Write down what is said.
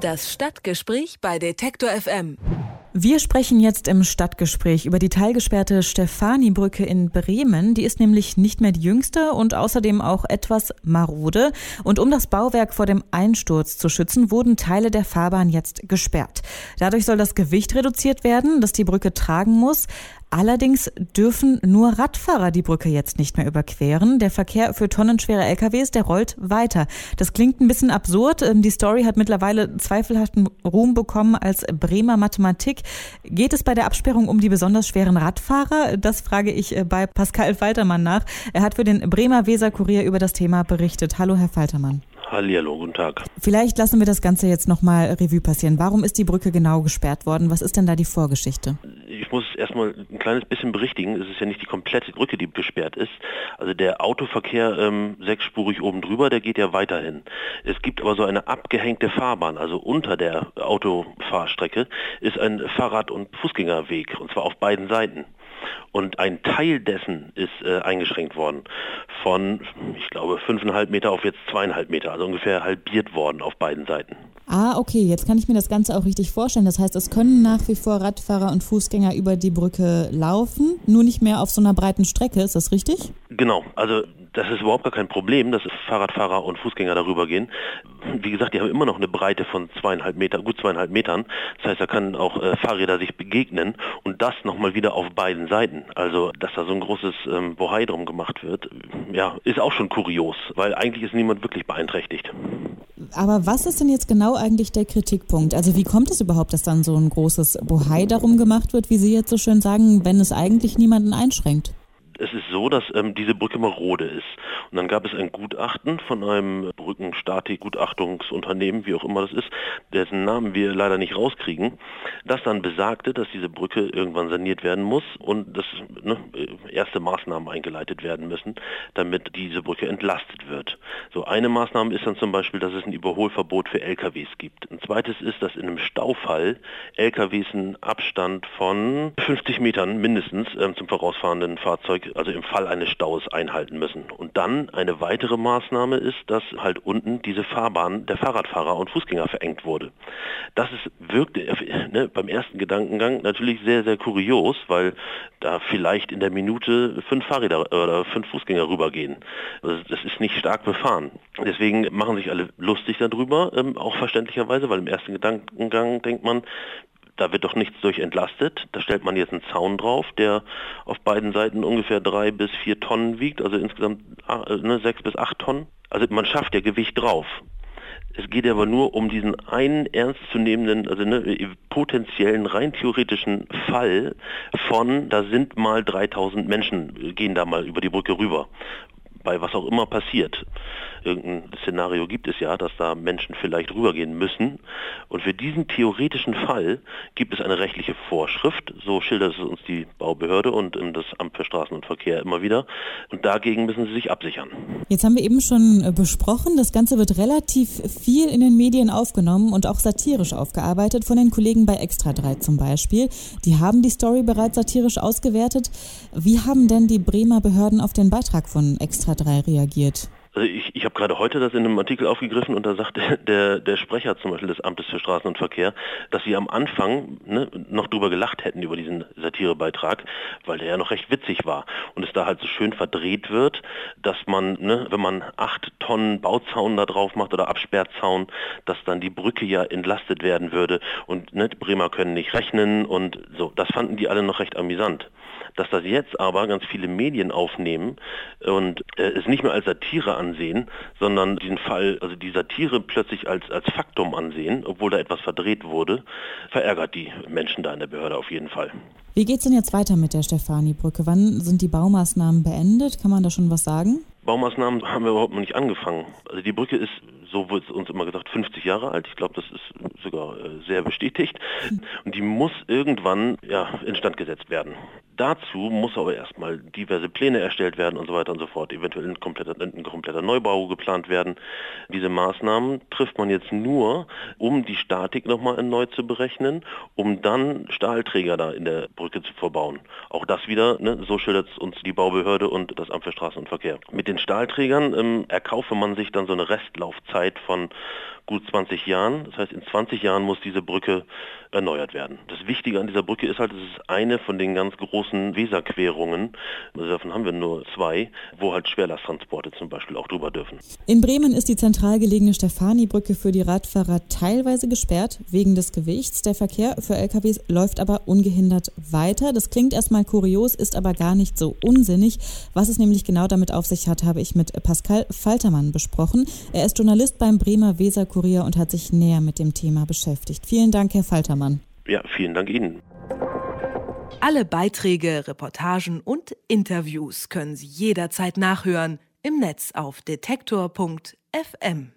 Das Stadtgespräch bei Detektor FM. Wir sprechen jetzt im Stadtgespräch über die teilgesperrte Stefani-Brücke in Bremen. Die ist nämlich nicht mehr die jüngste und außerdem auch etwas marode. Und um das Bauwerk vor dem Einsturz zu schützen, wurden Teile der Fahrbahn jetzt gesperrt. Dadurch soll das Gewicht reduziert werden, das die Brücke tragen muss. Allerdings dürfen nur Radfahrer die Brücke jetzt nicht mehr überqueren. Der Verkehr für tonnenschwere LKWs, der rollt weiter. Das klingt ein bisschen absurd. Ähm, die Story hat mittlerweile zweifelhaften Ruhm bekommen als Bremer Mathematik. Geht es bei der Absperrung um die besonders schweren Radfahrer? Das frage ich äh, bei Pascal Faltermann nach. Er hat für den Bremer Weser Kurier über das Thema berichtet. Hallo, Herr Faltermann. Hallihallo, guten Tag. Vielleicht lassen wir das Ganze jetzt nochmal Revue passieren. Warum ist die Brücke genau gesperrt worden? Was ist denn da die Vorgeschichte? Ich muss erstmal ein kleines bisschen berichtigen. Es ist ja nicht die komplette Brücke, die gesperrt ist. Also der Autoverkehr ähm, sechsspurig oben drüber, der geht ja weiterhin. Es gibt aber so eine abgehängte Fahrbahn, also unter der Autofahrstrecke ist ein Fahrrad- und Fußgängerweg, und zwar auf beiden Seiten. Und ein Teil dessen ist äh, eingeschränkt worden von, ich glaube, fünfeinhalb Meter auf jetzt zweieinhalb Meter, also ungefähr halbiert worden auf beiden Seiten. Ah, okay, jetzt kann ich mir das Ganze auch richtig vorstellen. Das heißt, es können nach wie vor Radfahrer und Fußgänger über die Brücke laufen, nur nicht mehr auf so einer breiten Strecke, ist das richtig? Genau, also das ist überhaupt gar kein Problem, dass Fahrradfahrer und Fußgänger darüber gehen. Wie gesagt, die haben immer noch eine Breite von zweieinhalb Meter, gut zweieinhalb Metern. Das heißt, da können auch äh, Fahrräder sich begegnen und das nochmal wieder auf beiden Seiten. Also, dass da so ein großes ähm, Bohai drum gemacht wird, ja, ist auch schon kurios, weil eigentlich ist niemand wirklich beeinträchtigt. Aber was ist denn jetzt genau eigentlich der Kritikpunkt? Also wie kommt es überhaupt, dass dann so ein großes Bohai darum gemacht wird, wie Sie jetzt so schön sagen, wenn es eigentlich niemanden einschränkt? Es ist so, dass ähm, diese Brücke marode ist. Und dann gab es ein Gutachten von einem Brückenstatik-Gutachtungsunternehmen, wie auch immer das ist, dessen Namen wir leider nicht rauskriegen, das dann besagte, dass diese Brücke irgendwann saniert werden muss und dass ne, erste Maßnahmen eingeleitet werden müssen, damit diese Brücke entlastet wird. So eine Maßnahme ist dann zum Beispiel, dass es ein Überholverbot für LKWs gibt. Ein zweites ist, dass in einem Staufall LKWs einen Abstand von 50 Metern mindestens ähm, zum vorausfahrenden Fahrzeug also im Fall eines Staus einhalten müssen. Und dann eine weitere Maßnahme ist, dass halt unten diese Fahrbahn der Fahrradfahrer und Fußgänger verengt wurde. Das ist, wirkte ne, beim ersten Gedankengang natürlich sehr, sehr kurios, weil da vielleicht in der Minute fünf Fahrräder oder fünf Fußgänger rübergehen. Also das ist nicht stark befahren. Deswegen machen sich alle lustig darüber, ähm, auch verständlicherweise, weil im ersten Gedankengang denkt man, da wird doch nichts durch entlastet. Da stellt man jetzt einen Zaun drauf, der auf beiden Seiten ungefähr drei bis vier Tonnen wiegt, also insgesamt äh, ne, sechs bis acht Tonnen. Also man schafft ja Gewicht drauf. Es geht aber nur um diesen einen ernstzunehmenden, also ne, potenziellen, rein theoretischen Fall von, da sind mal 3000 Menschen, gehen da mal über die Brücke rüber bei was auch immer passiert. Irgendein Szenario gibt es ja, dass da Menschen vielleicht rübergehen müssen. Und für diesen theoretischen Fall gibt es eine rechtliche Vorschrift, so schildert es uns die Baubehörde und das Amt für Straßen und Verkehr immer wieder. Und dagegen müssen sie sich absichern. Jetzt haben wir eben schon äh, besprochen, das Ganze wird relativ viel in den Medien aufgenommen und auch satirisch aufgearbeitet, von den Kollegen bei Extra 3 zum Beispiel. Die haben die Story bereits satirisch ausgewertet. Wie haben denn die Bremer Behörden auf den Beitrag von Extra 3 reagiert? Also ich, ich habe gerade heute das in einem Artikel aufgegriffen und da sagt der, der Sprecher zum Beispiel des Amtes für Straßen und Verkehr, dass sie am Anfang ne, noch drüber gelacht hätten über diesen Satirebeitrag, weil der ja noch recht witzig war und es da halt so schön verdreht wird, dass man, ne, wenn man acht Tonnen Bauzaun da drauf macht oder Absperrzaun, dass dann die Brücke ja entlastet werden würde und ne, Bremer können nicht rechnen und so. Das fanden die alle noch recht amüsant. Dass das jetzt aber ganz viele Medien aufnehmen und äh, es nicht mehr als Satire ansehen, sondern diesen Fall, also die Satire plötzlich als, als Faktum ansehen, obwohl da etwas verdreht wurde, verärgert die Menschen da in der Behörde auf jeden Fall. Wie geht es denn jetzt weiter mit der Stefani-Brücke? Wann sind die Baumaßnahmen beendet? Kann man da schon was sagen? Baumaßnahmen haben wir überhaupt noch nicht angefangen. Also die Brücke ist, so wird es uns immer gesagt, 50 Jahre alt. Ich glaube, das ist sogar äh, sehr bestätigt. Und die muss irgendwann ja, instand gesetzt werden. Dazu muss aber erstmal diverse Pläne erstellt werden und so weiter und so fort. Eventuell ein kompletter, ein kompletter Neubau geplant werden. Diese Maßnahmen trifft man jetzt nur, um die Statik nochmal erneut zu berechnen, um dann Stahlträger da in der Brücke zu verbauen. Auch das wieder, ne, so schildert es uns die Baubehörde und das Amt für Straßen und Verkehr. Mit den Stahlträgern ähm, erkaufe man sich dann so eine Restlaufzeit von gut 20 Jahren. Das heißt, in 20 Jahren muss diese Brücke erneuert werden. Das Wichtige an dieser Brücke ist halt, es ist eine von den ganz großen Weserquerungen. Also davon haben wir nur zwei, wo halt Schwerlasttransporte zum Beispiel auch drüber dürfen. In Bremen ist die zentral gelegene Stefani-Brücke für die Radfahrer teilweise gesperrt wegen des Gewichts. Der Verkehr für LKWs läuft aber ungehindert weiter. Das klingt erstmal kurios, ist aber gar nicht so unsinnig. Was es nämlich genau damit auf sich hat, habe ich mit Pascal Faltermann besprochen. Er ist Journalist beim Bremer Weser Kurier und hat sich näher mit dem Thema beschäftigt. Vielen Dank, Herr Faltermann. Ja, vielen Dank Ihnen. Alle Beiträge, Reportagen und Interviews können Sie jederzeit nachhören im Netz auf detektor.fm.